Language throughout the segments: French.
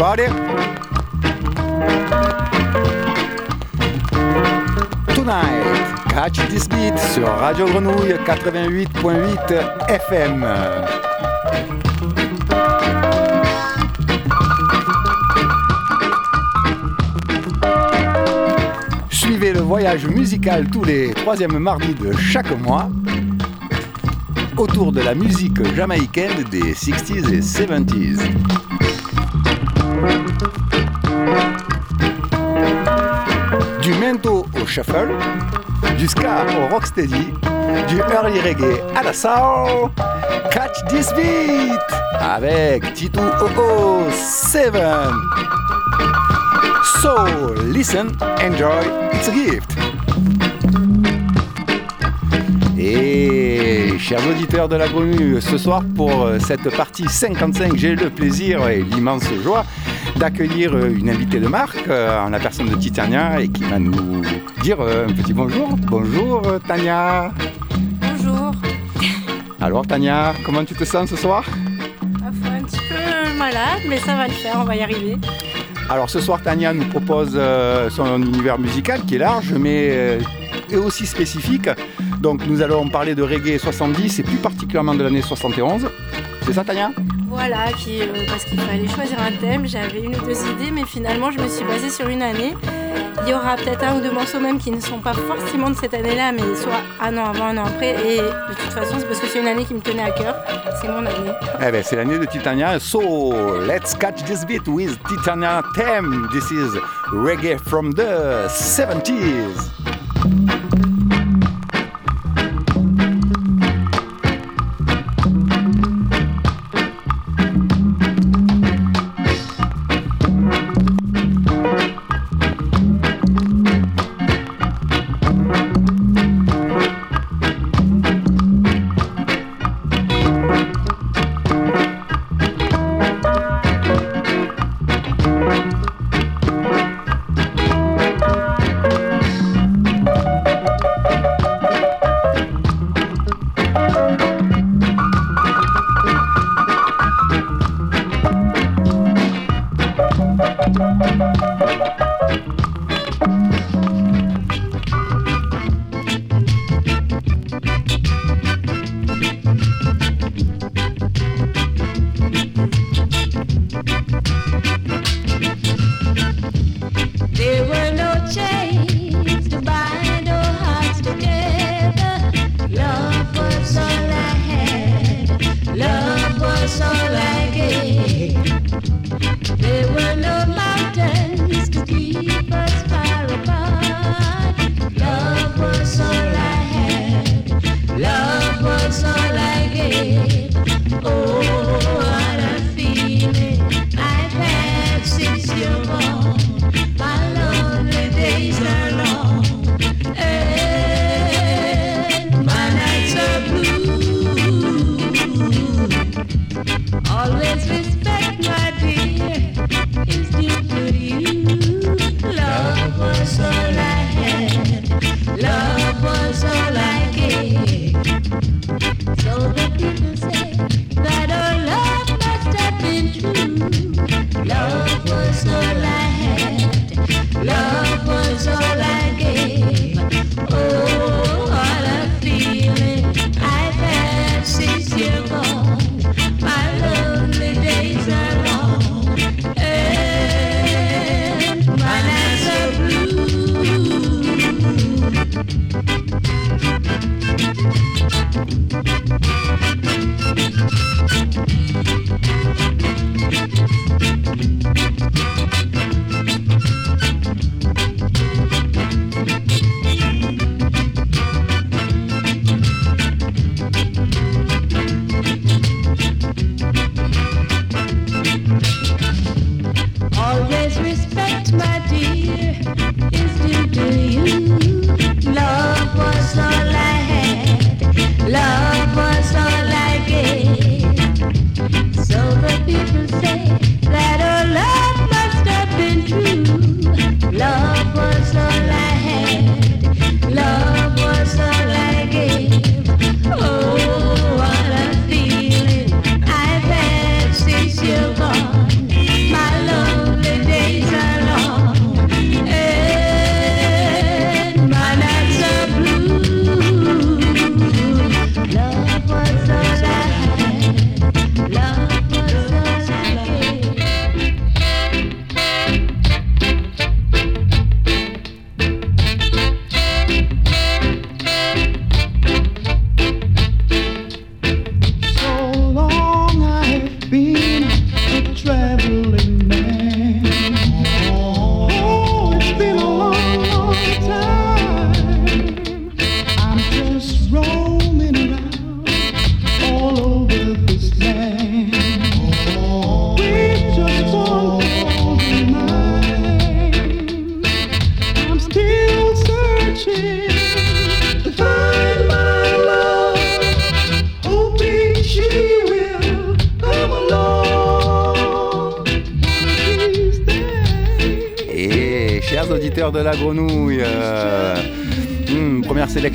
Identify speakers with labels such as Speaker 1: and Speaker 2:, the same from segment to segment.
Speaker 1: everybody. Tonight, catch this beat sur Radio Grenouille 88.8 FM. Suivez le voyage musical tous les troisièmes mardis de chaque mois autour de la musique jamaïcaine des 60s et 70s. Shuffle, du ska au rocksteady, du early reggae à la soul. Catch this beat avec Tito OO 7. So listen, enjoy, it's a gift. Et chers auditeurs de la grenouille, ce soir pour euh, cette partie 55, j'ai le plaisir et l'immense joie d'accueillir euh, une invitée de marque euh, en la personne de Titania et qui va nous dire un petit bonjour. Bonjour Tania.
Speaker 2: Bonjour.
Speaker 1: Alors Tania, comment tu te sens ce soir?
Speaker 2: Un petit peu malade, mais ça va le faire, on va y arriver.
Speaker 1: Alors ce soir Tania nous propose son univers musical qui est large mais est aussi spécifique. Donc nous allons parler de reggae 70 et plus particulièrement de l'année 71. C'est ça Tania?
Speaker 2: Voilà, puis, euh, parce qu'il fallait choisir un thème, j'avais une ou deux idées, mais finalement je me suis basée sur une année. Il y aura peut-être un ou deux morceaux même qui ne sont pas forcément de cette année-là, mais soit un an avant, un an après. Et de toute façon, c'est parce que c'est une année qui me tenait à cœur. C'est mon année.
Speaker 1: Eh ben, c'est l'année de Titania. So, let's catch this beat with Titania theme. This is reggae from the 70s.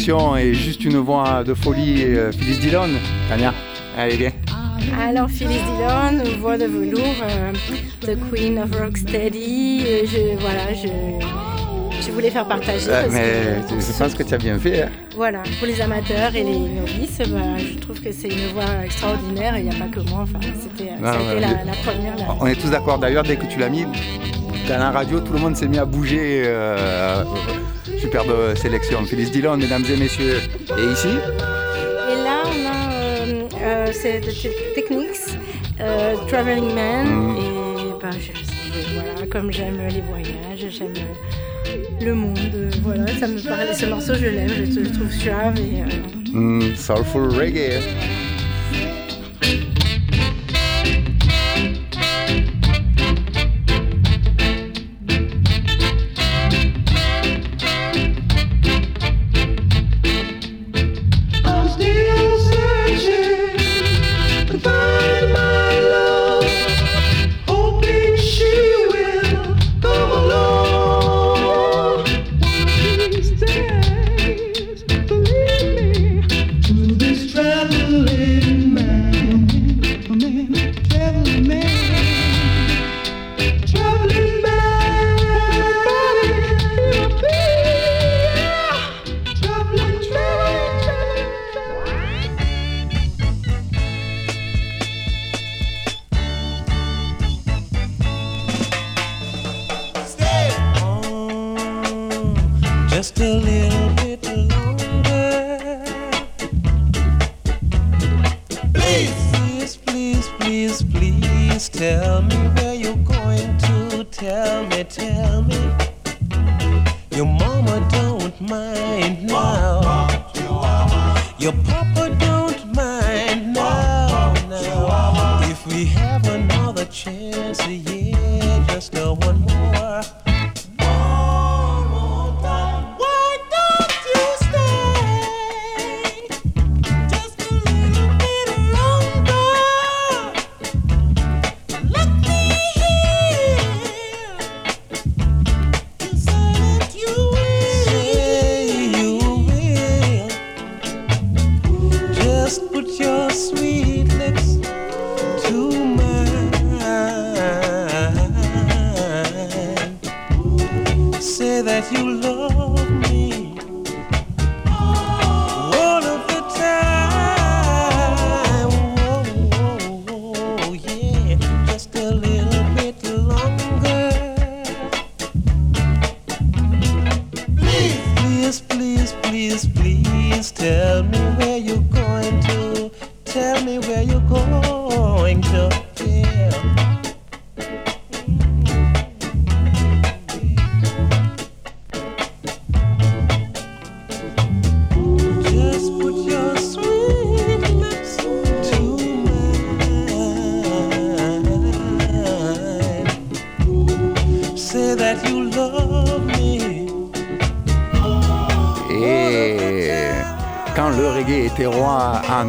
Speaker 3: Sélection et juste une voix de folie, Phyllis Dillon. Tania, allez, viens.
Speaker 2: Alors, Phyllis Dillon, voix de velours, The Queen of Rocksteady. Je, voilà, je, je voulais faire partager.
Speaker 3: mais je pense que tu as bien fait. Hein.
Speaker 2: Voilà, pour les amateurs et les novices, bah, je trouve que c'est une voix extraordinaire et il n'y a pas que moi. Enfin, c'était la, première.
Speaker 3: On est tous d'accord d'ailleurs, dès que tu l'as mis, dans la radio, tout le monde s'est mis à bouger. Euh, superbe sélection. Phyllis Dillon, mesdames et messieurs. Et ici
Speaker 2: Et là, on a euh, euh, c'est The Techniques, Traveling Man. Mm. Et bah, voilà, comme j'aime les voyages, j'aime le monde. voilà, ça me parle. Ce morceau, je l'aime, je, le trouve suave et.
Speaker 3: Mm, soulful reggae.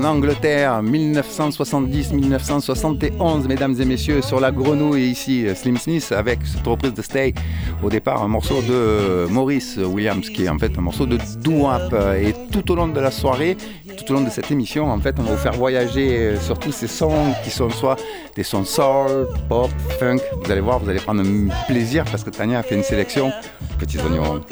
Speaker 3: Angleterre, 1970-1971, mesdames et messieurs, sur la grenouille ici, Slim Smith avec cette reprise de Stay. Au départ, un morceau de Maurice Williams, qui est en fait un morceau de doo-wop. Et tout au long de la soirée, tout au long de cette émission, en fait, on va vous faire voyager sur tous ces sons qui sont soit des sons soul, pop, funk. Vous allez voir, vous allez prendre plaisir parce que Tania a fait une sélection. Petits oignons.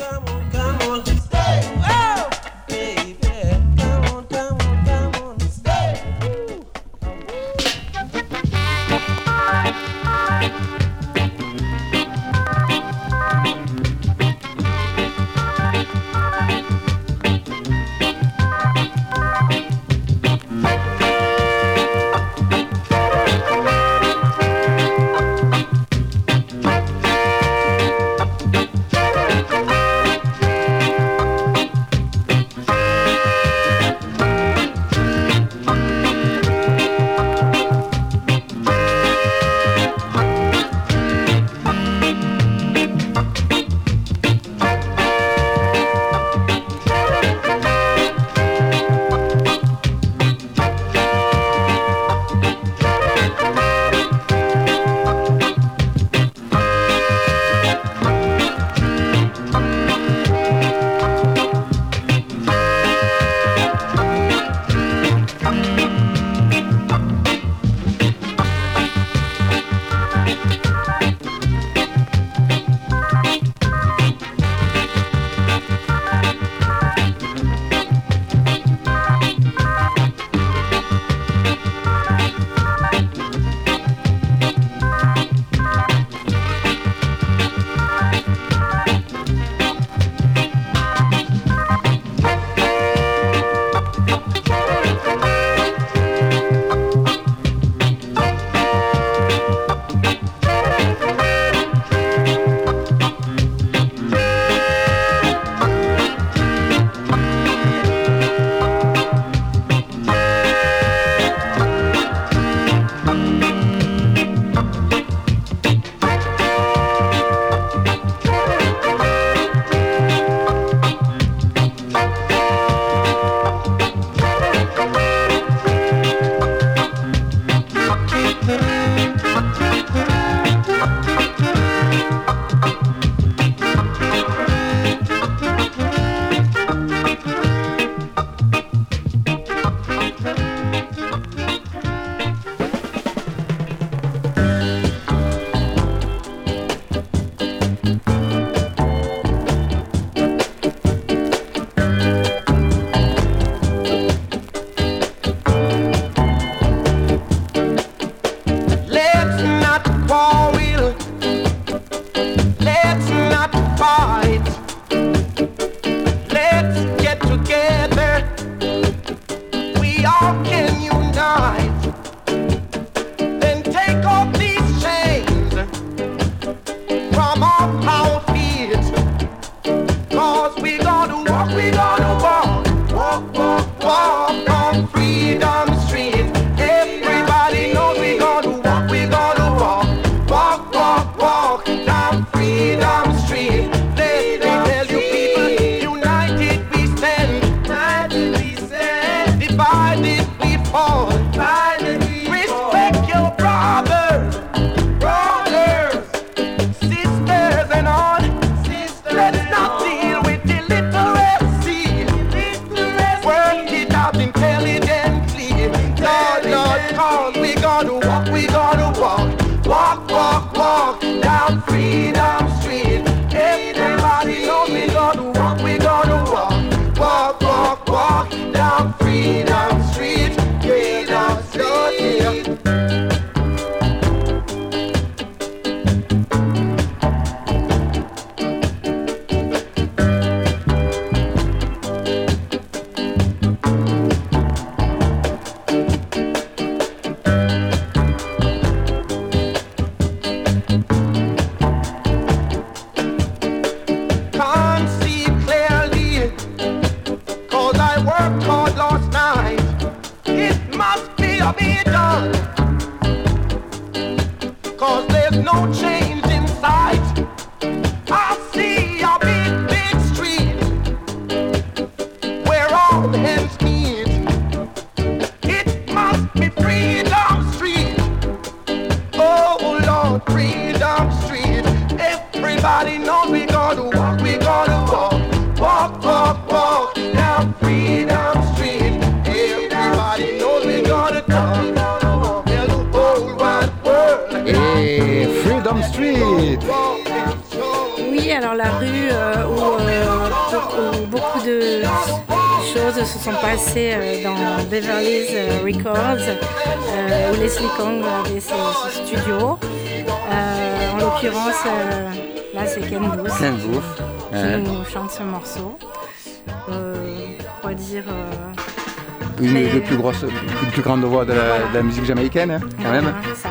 Speaker 2: Euh,
Speaker 4: plus grosses, une plus grande voix de la, musique jamaïcaine, hein, quand même.
Speaker 2: Ça.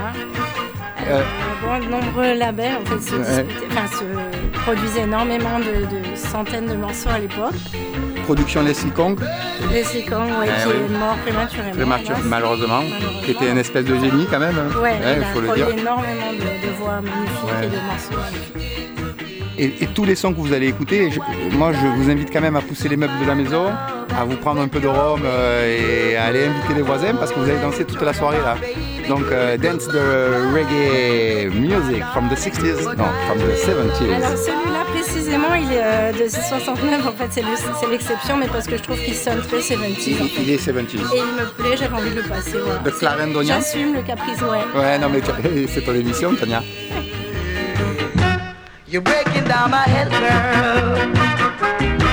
Speaker 2: Euh, bon, nombreux labels en fait, se, produisaient énormément de, centaines de morceaux à l'époque.
Speaker 4: Production Leslie Kong.
Speaker 2: Leslie Kong, ouais, eh qui est mort prématurément.
Speaker 4: malheureusement, malheureusement, qui était une espèce de génie quand même.
Speaker 2: Hein. Ouais, il, faut a le dire. énormément de, de voix magnifiques et de morceaux magnifiques
Speaker 4: et, tous les sons que vous allez écouter, moi je vous invite quand même à pousser les meubles de la maison, à vous prendre un peu de rhum euh, et à aller inviter les voisins parce que vous allez danser toute la soirée là. Donc euh, dance the reggae music from the 60s, non, from the 70s.
Speaker 2: Alors celui-là précisément, il est euh, de 69 en fait, c'est l'exception, mais parce que je trouve qu'il sonne très 70s.
Speaker 4: Il, est 70s.
Speaker 2: Et il me plaît, j'avais envie de le passer. Voilà.
Speaker 4: De Clarendonien
Speaker 2: J'assume le caprice, ouais.
Speaker 4: Ouais, non mais c'est ton émission, Tania.
Speaker 5: You're breaking down my head, girl.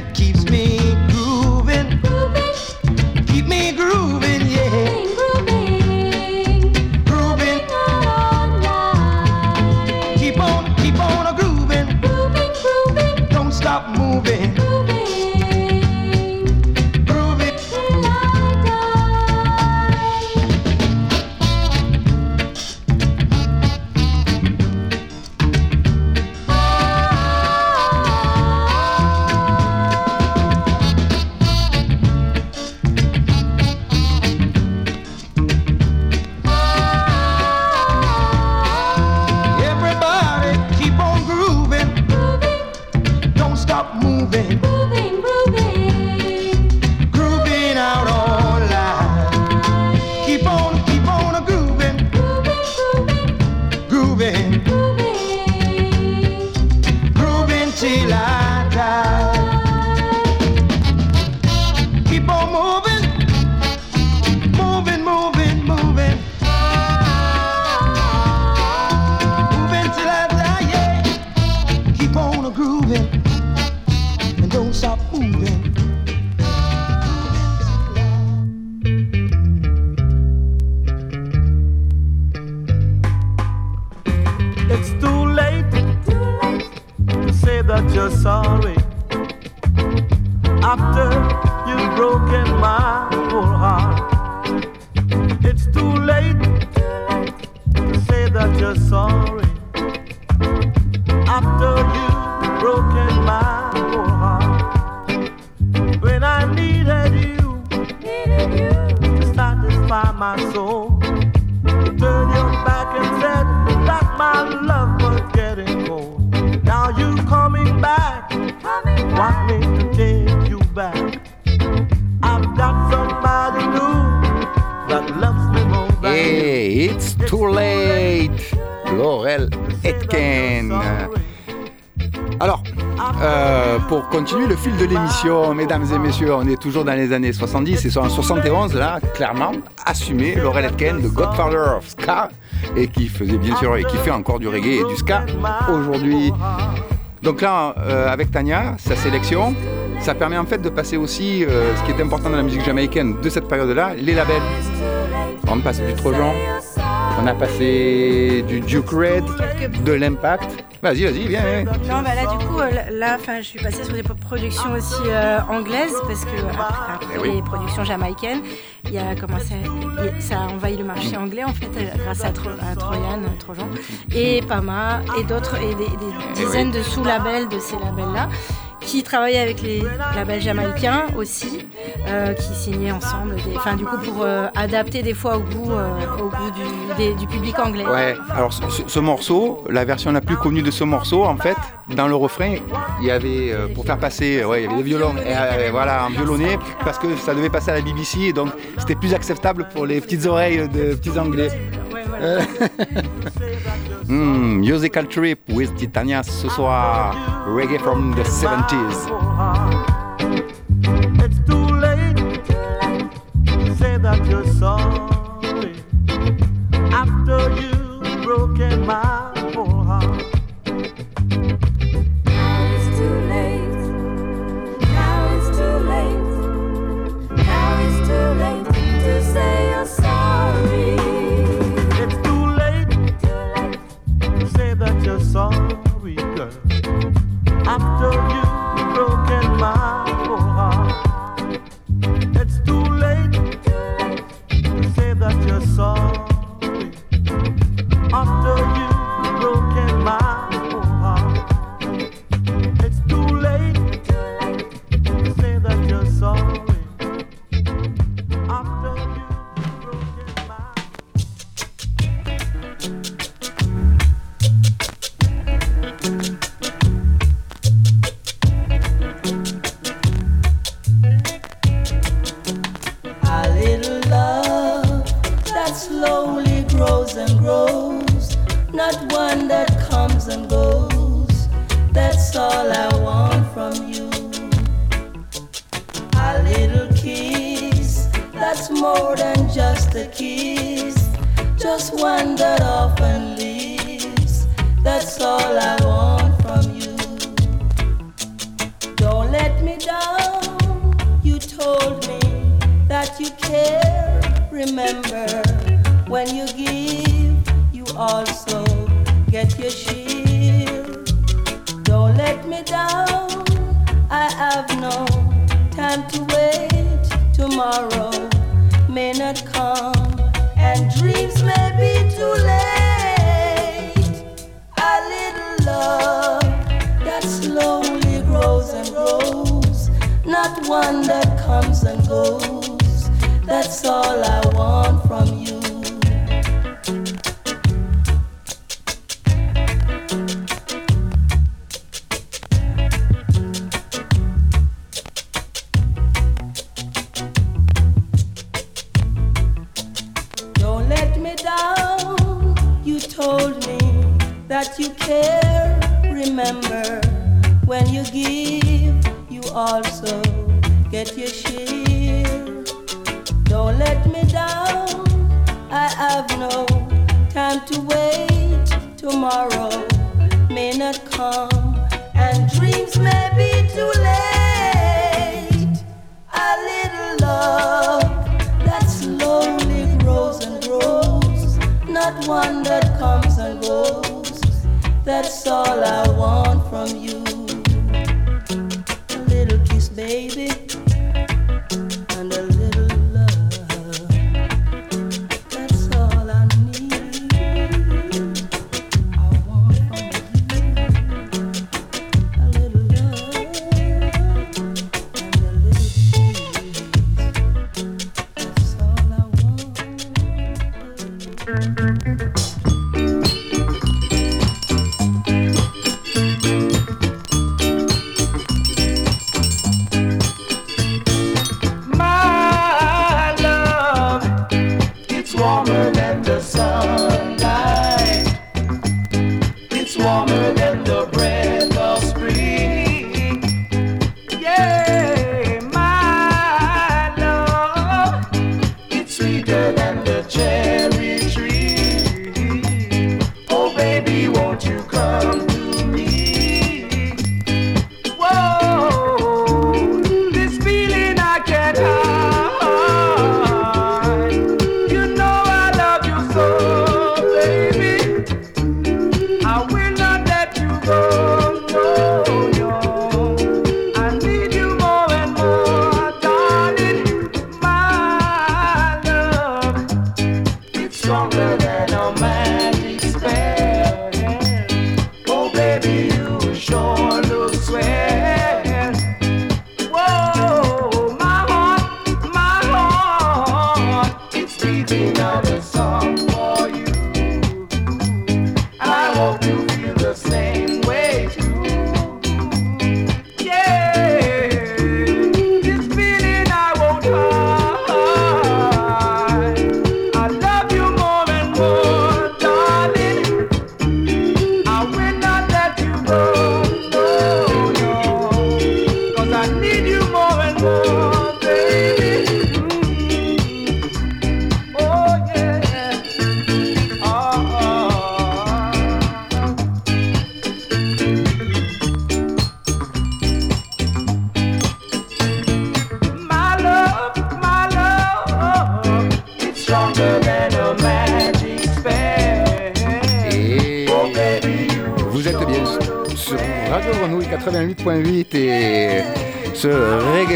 Speaker 4: that keeps mesdames et messieurs, on est toujours dans les années 70 et en 71, là, clairement, assumé Laurel Etken, le Godfather of Ska, et qui faisait bien sûr, et qui fait encore du reggae et du ska aujourd'hui. Donc là, euh, avec Tania, sa sélection, ça permet en fait de passer aussi euh, ce qui est important dans la musique jamaïcaine de cette période-là, les labels. On passe du Trojan, on a passé du Duke Red, de l'Impact, Vas-y, vas-y, viens.
Speaker 2: Non, bah là, du coup, euh, là, je suis passée sur des productions aussi euh, anglaises parce que après, eh les productions jamaïcaines, il y a commencé, ça a envahi le marché anglais en fait euh, grâce à, Troyan, Trojan et Pama et d'autres et des, eh dizaines de sous-labels de ces labels-là qui travaillait avec les labels jamaïcains aussi, euh, qui signaient ensemble, du coup pour euh, adapter des fois au goût, euh, au goût du, public anglais.
Speaker 4: Ouais, alors ce, morceau, la version la plus connue de ce morceau, en fait, dans le refrain, il y avait, pour faire passer, ouais, il y avait des violons, voilà, un violonné, parce que ça devait passer à la BBC, et donc c'était plus acceptable pour les petites oreilles de petits anglais. mm, musical trip with Titania ce soir. Reggae from the 70s.
Speaker 6: It's too late to say that you're sorry after you've broken my
Speaker 7: sorry,
Speaker 6: girl. After you've broken my
Speaker 8: told me that you care. Remember, when you give, you also get your share. Don't let me down. I have no time to wait. Tomorrow may not come, and dreams may be too late. A little love that slowly grows and grows, not one that and goes. That's all I want from you. A little kiss, baby,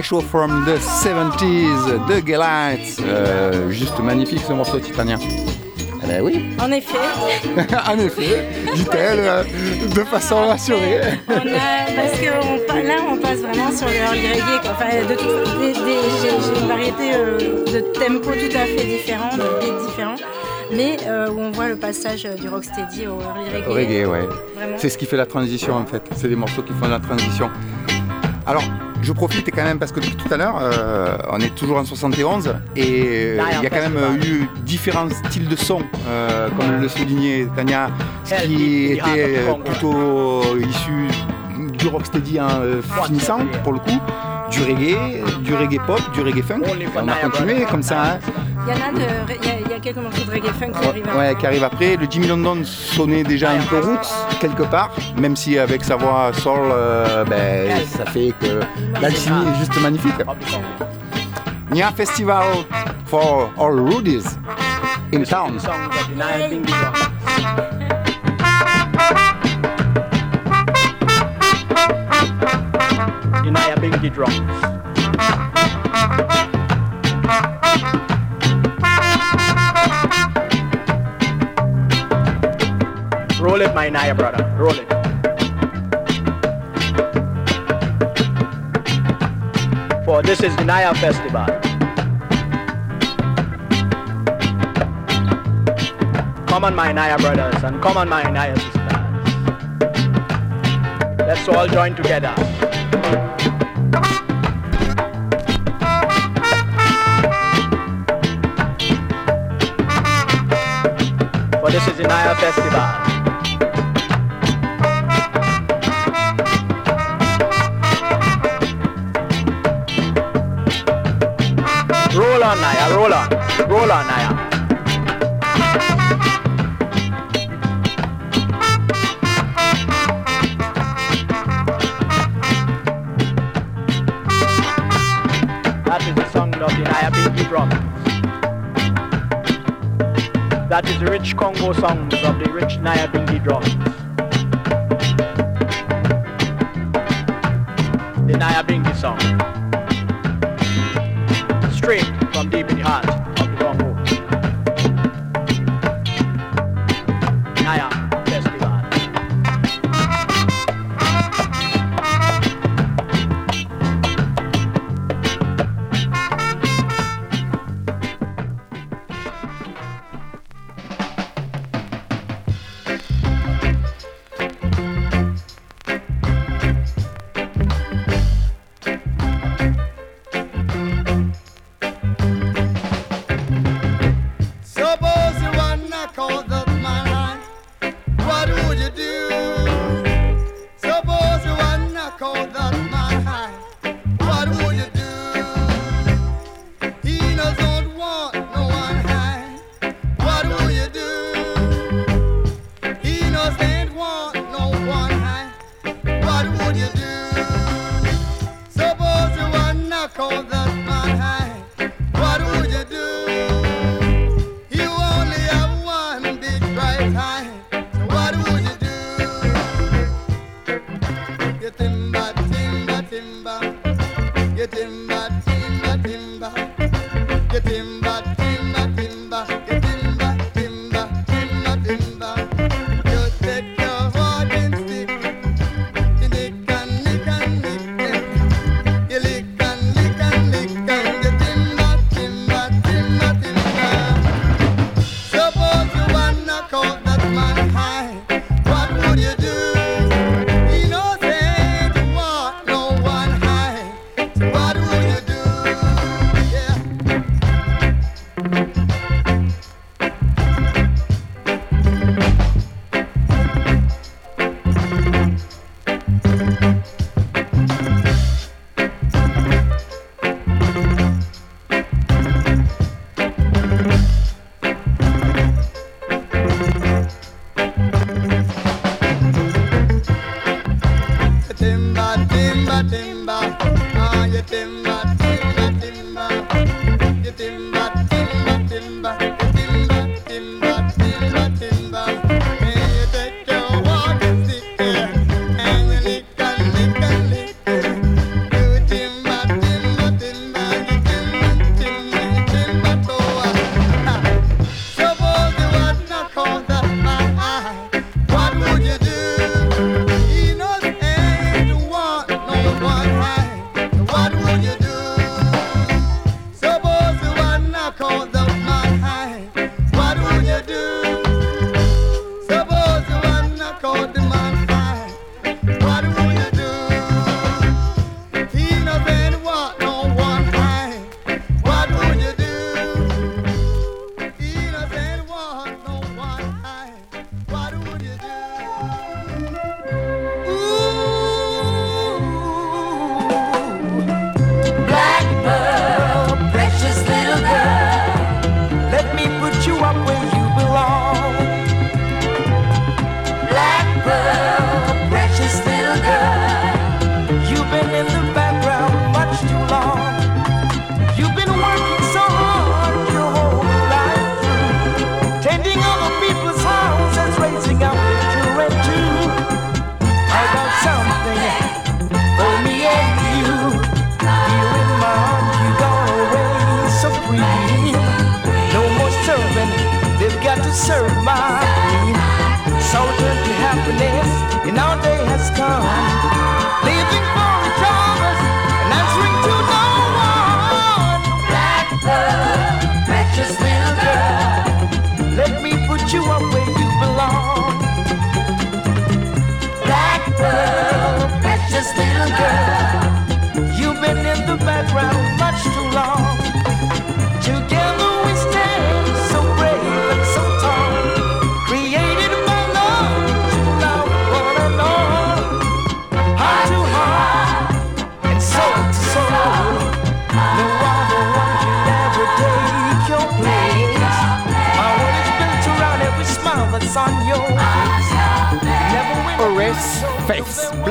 Speaker 4: show from the 70s de Galites. Euh, juste magnifique ce morceau titanien. Eh ben oui,
Speaker 2: En effet,
Speaker 4: en effet, dit-elle euh, de façon assurée.
Speaker 2: on a, parce que on là, on passe vraiment sur le early reggae. quoi. Enfin, de j'ai une variété euh, de tempo tout à fait différents, de beats différents, mais euh, où on voit le passage du rocksteady au reggae.
Speaker 4: Reggae, ouais. C'est ce qui fait la transition en fait. C'est des morceaux qui font la transition. Alors, je profite quand même parce que depuis tout à l'heure, euh, on est toujours en 71 et il y a quand même eu différents styles de son, euh, comme le soulignait Tania, ce qui était plutôt issu du rocksteady en euh, finissant pour le coup, du reggae, du reggae pop, du reggae funk. On a continué comme ça. hein.
Speaker 2: Il y en a de, il y a, il y a quelques morceaux de reggae funk qui arrivent.
Speaker 4: Ouais, ouais, qui arrive après. Le Jimmy London sonnait déjà un peu roots quelque part, même si avec sa voix soul, euh, ben, ça fait que l'alchimie est juste magnifique. Il y a un festival for all rudies in town.
Speaker 5: Inaya Binky drums. Roll it, my Naya brother. Roll it. For this is the Naya Festival. Come on, my Naya brothers, and come on, my Naya sisters. Let's all join together. For this is the Festival. Roll on, Naya, roll on. Roll on, Naya. from. That is rich Congo songs of the rich Nayabindi drums.
Speaker 9: Timba, timba, timba, ah, you timba,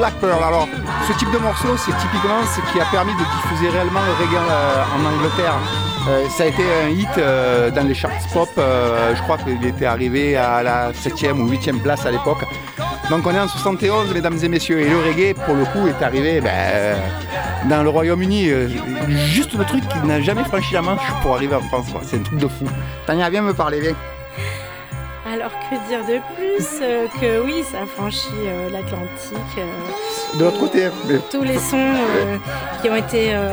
Speaker 4: Alors, ce type de morceau, c'est typiquement ce qui a permis de diffuser réellement le reggae euh, en Angleterre. Euh, ça a été un hit euh, dans les charts pop. je crois qu'il était arrivé à la 7e ou 8e place à l'époque. Donc on est en 71, mesdames et messieurs, et le reggae, pour le coup, est arrivé ben, dans le Royaume-Uni. juste le truc qui n'a jamais franchi la Manche pour arriver en France. C'est un truc de fou. Tania, viens me parler, viens.
Speaker 2: Alors que dire de plus euh, que oui, ça a franchi euh, l'Atlantique.
Speaker 4: De l'autre côté. mais-
Speaker 2: tous les sons euh, qui ont été euh,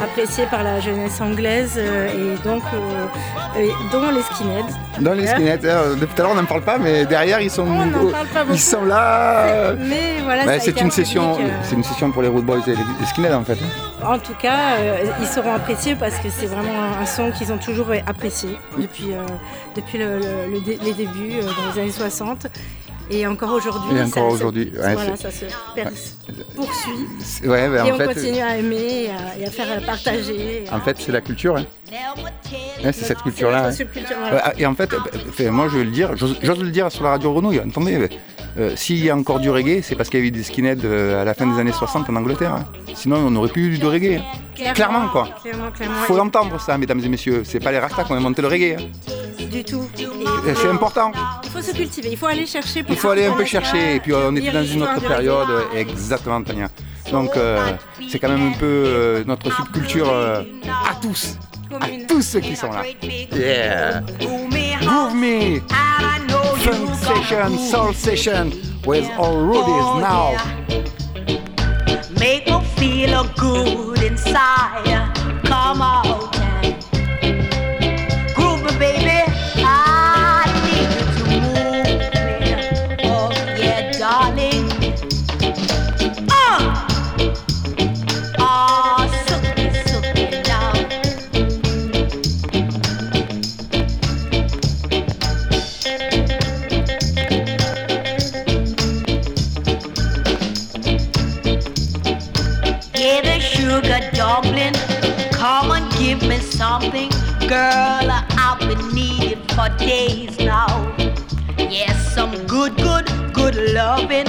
Speaker 2: appréciés par la jeunesse anglaise euh, et donc dont les skinheads.
Speaker 4: Dans les skinheads, depuis tout à l'heure on n'en parle pas, mais derrière ils sont, ils sont là.
Speaker 2: Mais voilà,
Speaker 4: bah, c'est une
Speaker 2: un
Speaker 4: session, c'est une session pour les Road Boys et les, skinheads en fait.
Speaker 2: En tout cas, ils seront appréciés parce que c'est vraiment un, un son qu'ils ont toujours apprécié depuis, depuis le- le- le dé- les débuts dans les années 60. Et encore aujourd'hui,
Speaker 4: Et
Speaker 2: ça
Speaker 4: encore
Speaker 2: se-
Speaker 4: aujourd'hui, ouais,
Speaker 2: voilà,
Speaker 4: c'est-
Speaker 2: ça se pers- poursuit.
Speaker 4: Ouais, bah,
Speaker 2: et
Speaker 4: en
Speaker 2: on
Speaker 4: fait,
Speaker 2: continue à aimer et à, et à faire partager.
Speaker 4: en fait c'est la culture. hein. Ouais, c'est cette culture-là. hein. Ouais, Et en fait, euh, moi je vais le dire, j'ose j'ose le dire sur la radio attendez, euh, s'il y a encore du reggae, c'est parce qu'il y a eu des skinheads euh, à la fin des années 60 en Angleterre. hein. Sinon on n'aurait plus eu de reggae. hein. Clairement, quoi.
Speaker 2: Clairement, clairement.
Speaker 4: Faut l'entendre ça, mesdames et messieurs. C'est pas les Rastas qui ont inventé le reggae. hein.
Speaker 2: Du tout. Et
Speaker 4: C'est important.
Speaker 2: il faut se cultiver, il faut aller chercher. pour
Speaker 4: Il faut aller un peu chercher. Et puis on était dans une autre
Speaker 2: du
Speaker 4: période. Exactement, Tania. Donc euh, c'est quand même un peu euh, notre subculture euh, à tous. À tous ceux qui sont là. Yeah. Groove me. Funk session, soul session. With all Rudies oh, now.
Speaker 1: Make me feel good inside. Days now. Yes, some good, good, good
Speaker 6: loving.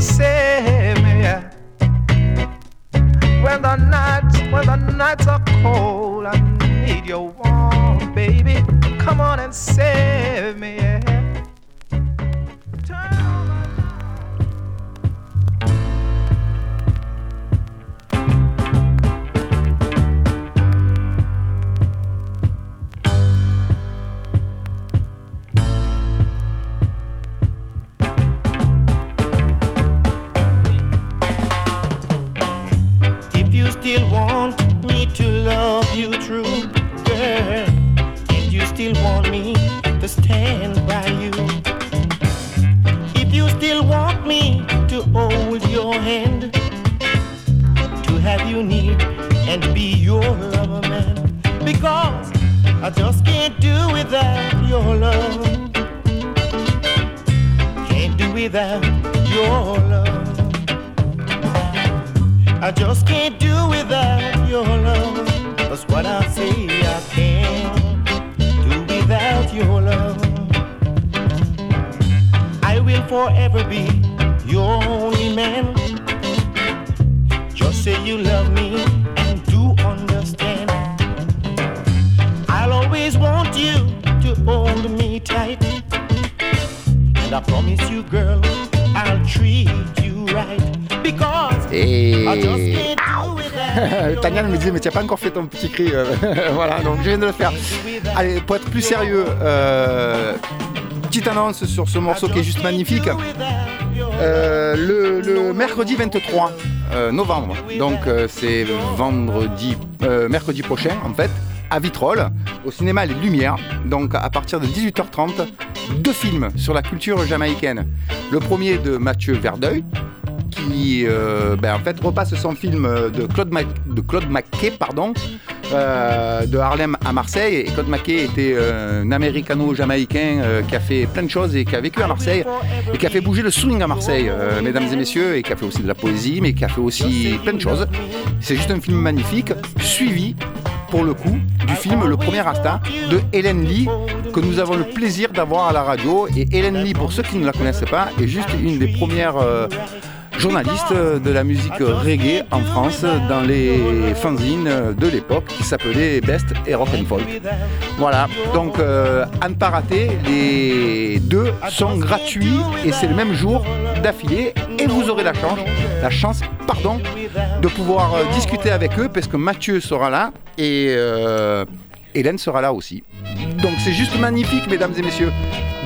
Speaker 4: você. Cri. euh, voilà, donc je viens de le faire. Allez, pour être plus sérieux, euh, petite annonce sur ce morceau qui est juste magnifique. Euh, le, mercredi 23 euh, novembre, donc euh, c'est vendredi, mercredi prochain en fait, à Vitrolles, au cinéma Les Lumières, donc à partir de 18h30, deux films sur la culture jamaïcaine. Le premier de Mathieu Verdeuil, qui ben, en fait repasse son film de Claude, Mac- de Claude pardon, euh, de Harlem à Marseille. Et Claude Mackay était euh, un américano-jamaïcain euh, qui a fait plein de choses et qui a vécu à Marseille et qui a fait bouger le swing à Marseille, mesdames et messieurs, et qui a fait aussi de la poésie, mais qui a fait aussi plein de choses. C'est juste un film magnifique, suivi pour le coup du film Le Premier Rasta de Hélène Lee que nous avons le plaisir d'avoir à la radio. Et Hélène Lee, pour ceux qui ne la connaissent pas, est juste une des premières euh, journalistes de la musique reggae en France dans les fanzines de l'époque qui s'appelaient Best et Rock and Folk. Voilà, donc euh, à ne pas rater, les deux sont gratuits et c'est le même jour d'affilée et vous aurez la chance, la chance pardon, de pouvoir euh, discuter avec eux parce que Mathieu sera là et euh, Hélène sera là aussi. Donc c'est juste magnifique mesdames et messieurs.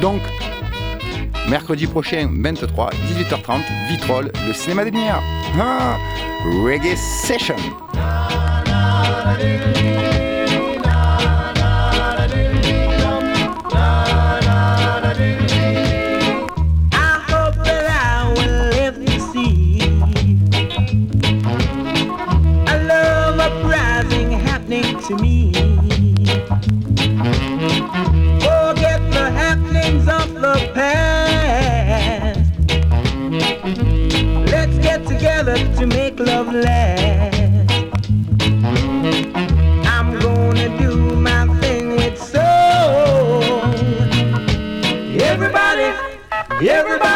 Speaker 4: Donc mercredi prochain 23 18h30 Vitrolles, le cinéma des lumières. Ah, reggae session.
Speaker 6: To me. Forget the happenings of the past. Everybody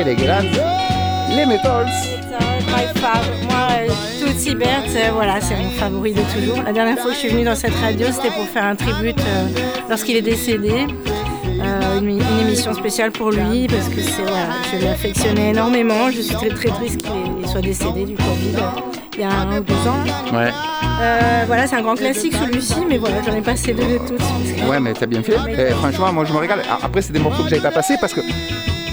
Speaker 4: après les Grants, les Metals.
Speaker 2: My fav. Moi, euh, Tootsie Bert, euh, voilà, c'est mon favori de toujours. La dernière fois que je suis venue dans cette radio, c'était pour faire un tribute euh, lorsqu'il est décédé. Euh, une, une émission spéciale pour lui parce que c'est voilà, je l'affectionnais énormément. Je suis très très triste qu'il soit décédé du Covid euh, il y a un ou deux ans.
Speaker 4: Ouais.
Speaker 2: Euh, voilà, c'est un grand classique celui-ci, mais voilà, j'en ai passé deux de toutes. parce que-
Speaker 4: Ouais, mais t'as bien fait. Et franchement, moi je me régale. Ah, Après, c'est des morceaux que j'avais pas passés parce que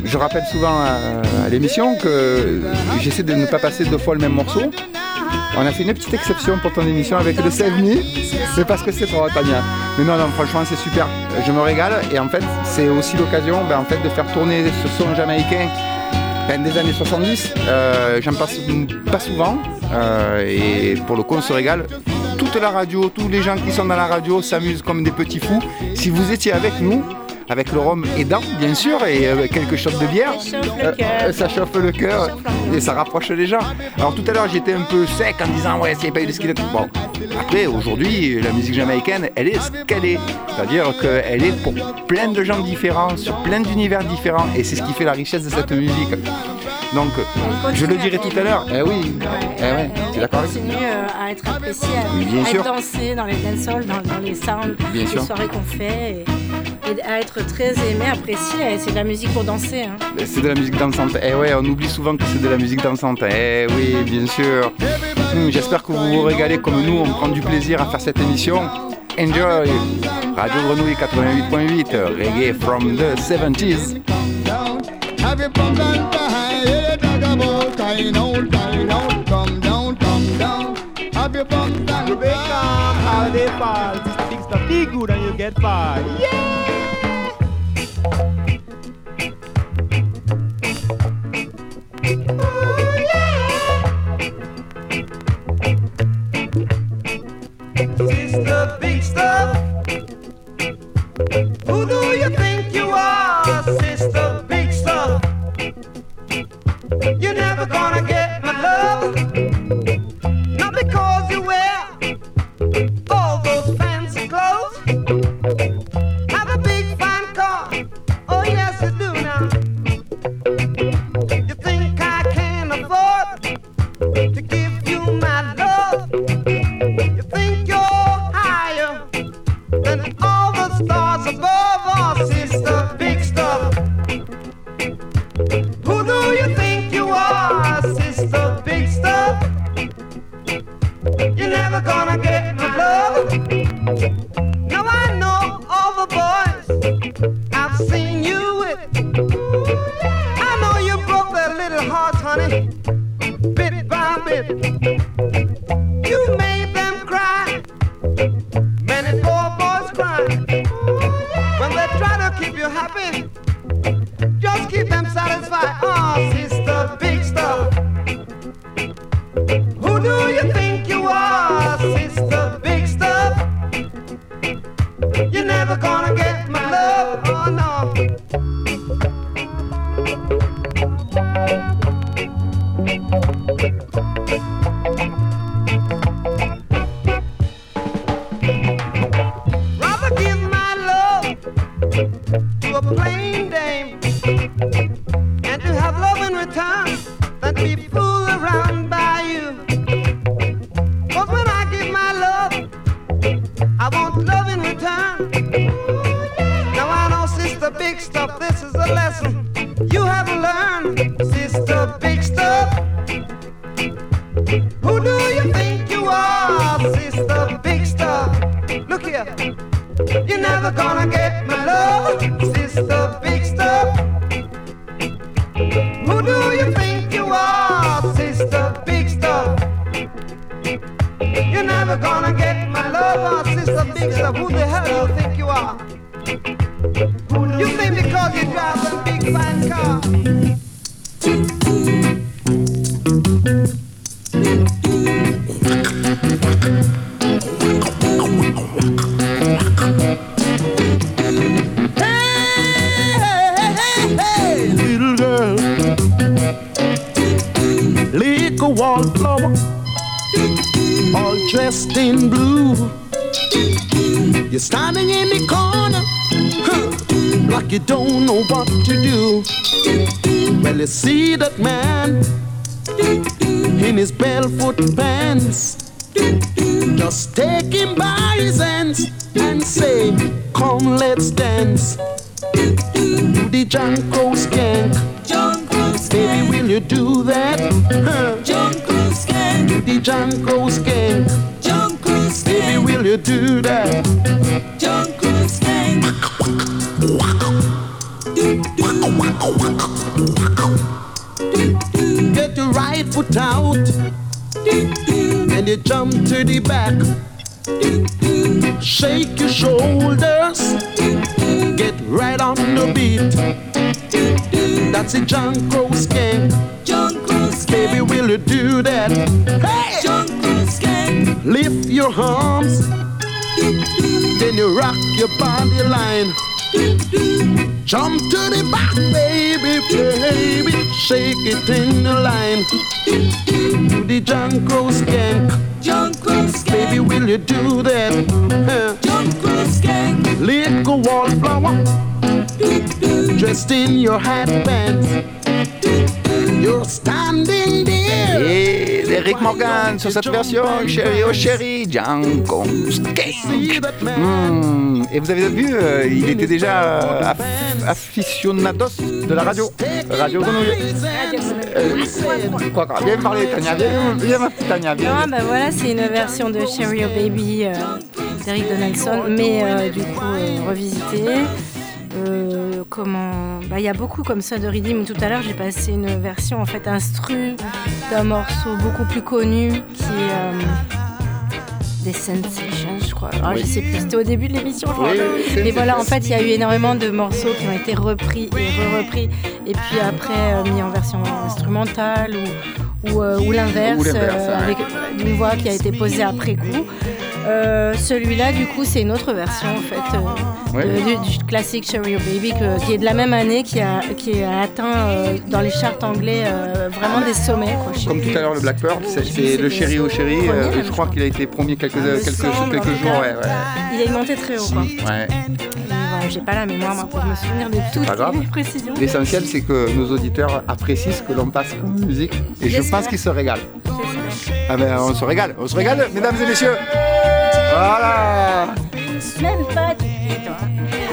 Speaker 4: je rappelle souvent à, à l'émission que j'essaie de ne pas passer deux fois le même morceau. On a fait une petite exception pour ton émission avec le Save. C'est parce que c'est pour Tania. Mais non, non, franchement, c'est super. Je me régale. Et en fait, c'est aussi l'occasion ben, en fait, de faire tourner ce son jamaïcain ben, des années 70. Euh, J'en passe pas souvent. Euh, et pour le coup, on se régale. Toute la radio, tous les gens qui sont dans la radio s'amusent comme des petits fous. Si vous étiez avec nous, avec le rhum aidant, bien sûr, et euh, quelques shots de bière,
Speaker 2: Ça chauffe le cœur.
Speaker 4: euh, cœur et ça rapproche les gens. Alors tout à l'heure, j'étais un peu sec en disant ouais, s'il n'y a pas eu de squelette. Bon, après, aujourd'hui, la musique jamaïcaine, elle est ce qu'elle est. C'est-à-dire qu'elle est pour plein de gens différents, sur plein d'univers différents, et c'est ce qui fait la richesse de cette musique. Donc, je le dirai tout à l'heure. Eh oui, eh ouais, tu es d'accord avec
Speaker 2: continue euh, à être apprécié, à, être dansé dans les dancehall, dans, dans les sounds,
Speaker 4: Bien
Speaker 2: les soirées qu'on fait, et, à être très aimé, apprécié. C'est de la musique pour danser. hein.
Speaker 4: C'est de la musique dansante. Eh ouais, on oublie souvent que c'est de la musique dansante. Eh oui, bien sûr. Hum, J'espère que vous vous régalez comme nous. On prend du plaisir à faire cette émission. Enjoy. Radio Grenouille 88.8. Reggae from the 70s.
Speaker 10: hey, Dagabo, tie down, come down, come down. Have your fun, and
Speaker 11: how they fall. Just the big and you get far. Yeah!
Speaker 5: Gonna get do
Speaker 3: that? Crow skank. Get your right foot out. And you jump to the back. Shake your shoulders. Get right on the beat. That's a Crow skank.
Speaker 1: Crow skank.
Speaker 3: Baby, will you do that? Hey!
Speaker 1: Crow skank.
Speaker 3: Lift your arms. Then you rock your body line. Jump to the back, baby, baby. Shake it in the line. Do the Crow skank.
Speaker 1: Skank.
Speaker 3: Baby, will you do that?
Speaker 1: John skank.
Speaker 3: A wallflower. Dressed in your hat pants. You're standing there.
Speaker 4: Et Eric Morgan sur cette version, chérie oh chérie, Django
Speaker 3: man.
Speaker 4: Hmm, Et vous avez vu, euh, il était déjà euh, aff- aficionados de la radio. Radio Grenouille. Euh, quoi, quoi, Viens parler, Tania. Viens, viens, ma petite Tania. Viens.
Speaker 2: Non, bah voilà, c'est une version de Sherry Oh Baby euh, d'Eric Donaldson, mais euh, du coup euh, revisitée. Comment bah il y a beaucoup comme ça de Redeem. Tout à l'heure, j'ai passé une version en fait instru d'un morceau beaucoup plus connu qui est euh, des Sensations, je crois. Ah, Je sais plus, c'était au début de l'émission, je
Speaker 4: Oui,
Speaker 2: crois.
Speaker 4: oui,
Speaker 2: Mais voilà, en fait, il y a eu énormément de morceaux qui ont été repris et re-repris, et puis après euh, mis en version instrumentale ou, ou, euh, ou l'inverse, euh, avec une voix qui a été posée après coup. Celui-là, du coup, c'est une autre version en fait
Speaker 4: Ouais.
Speaker 2: de- du, du classique Cherry Baby que- qui est de la même année, qui a, qui a atteint euh, dans les charts anglais euh, vraiment des sommets. Quoi,
Speaker 4: Comme tout à l'heure, le Blackbird, c'est c'est le chéri au
Speaker 2: même,
Speaker 4: je crois qu'il a été premier quelques,
Speaker 2: Ah,
Speaker 4: quelques, jours.
Speaker 2: cas.
Speaker 4: Ouais, ouais.
Speaker 2: Il est monté très haut. Quoi.
Speaker 4: Ouais.
Speaker 2: J'ai pas la mémoire moi, pour me souvenir de toutes les précisions.
Speaker 4: L'essentiel, c'est que nos auditeurs apprécient ce que l'on passe comme musique. Et je pense qu'ils se régalent. Ah ben, on se régale. On se régale, mesdames et messieurs. Voilà.
Speaker 2: Même pas du tout,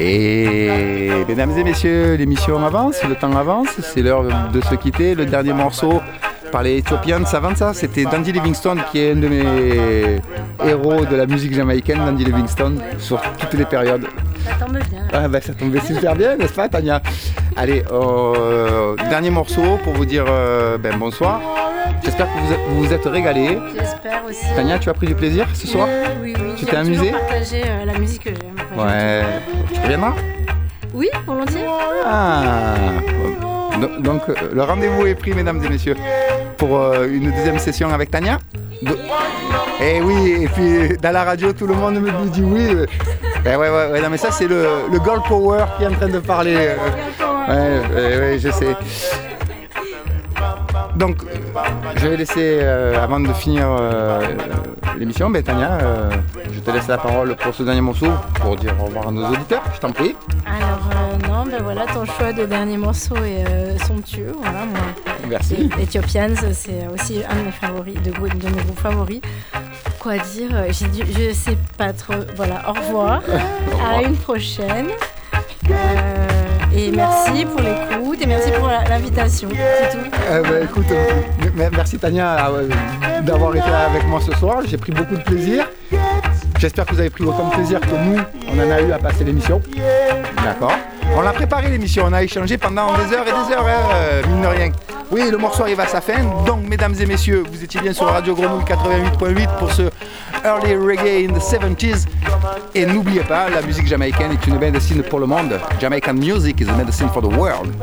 Speaker 4: Et mesdames et messieurs, l'émission avance, le temps avance, c'est l'heure de se quitter. Le dernier morceau par les Ethiopians, ça avance ça C'était Dandy Livingstone qui est un de mes héros de la musique jamaïcaine, Dandy Livingstone, sur toutes les périodes.
Speaker 2: Ça tombe bien.
Speaker 4: Ah bah ça tombait super bien, n'est-ce pas Tania? Allez, euh, dernier morceau pour vous dire euh, ben, bonsoir. J'espère que vous vous êtes régalés.
Speaker 2: J'espère aussi.
Speaker 4: Tania, tu as pris du plaisir ce soir
Speaker 2: Oui, oui.
Speaker 4: Tu t'es amusée
Speaker 2: partager euh, la musique que j'aime. Enfin,
Speaker 4: Ouais. Tu reviendras
Speaker 2: Oui, volontiers.
Speaker 4: Ah Donc, donc, euh, le rendez-vous est pris, mesdames et messieurs, pour euh, une deuxième session avec Tania. De- Et oui, et puis dans la radio, tout le monde me dit oui. Ben ouais, ouais, ouais, non, mais ça, c'est le, le Gold Power qui est en train de parler. Ouais, ouais, ouais, je sais. Donc, je vais laisser, euh, avant de finir euh, l'émission, ben, Tania, euh, je te laisse la parole pour ce dernier morceau, pour dire au revoir à nos auditeurs, je t'en prie.
Speaker 2: Alors, non, ben voilà, ton choix de dernier morceau est somptueux. Voilà, moi.
Speaker 4: Merci.
Speaker 2: Ethiopians, c'est aussi un de mes favoris, de, mes groupes favoris. Quoi dire dû, je sais pas trop. Voilà, au revoir. À une prochaine. Et merci pour l'écoute et merci pour l'invitation. C'est tout.
Speaker 4: Euh, bah, écoute, euh, merci Tania euh, d'avoir été avec moi ce soir. J'ai pris beaucoup de plaisir. J'espère que vous avez pris autant de plaisir que nous, on en a eu à passer l'émission. D'accord. On l'a préparé l'émission, on a échangé pendant des heures et des heures, hein, euh, mine de rien. Oui, le morceau arrive à sa fin. Donc, mesdames et messieurs, vous étiez bien sur Radio Grenouille 88.8 pour ce Early Reggae in the 70s. Et n'oubliez pas, la musique jamaïcaine est une médecine pour le monde. Jamaican music is a medicine for the world.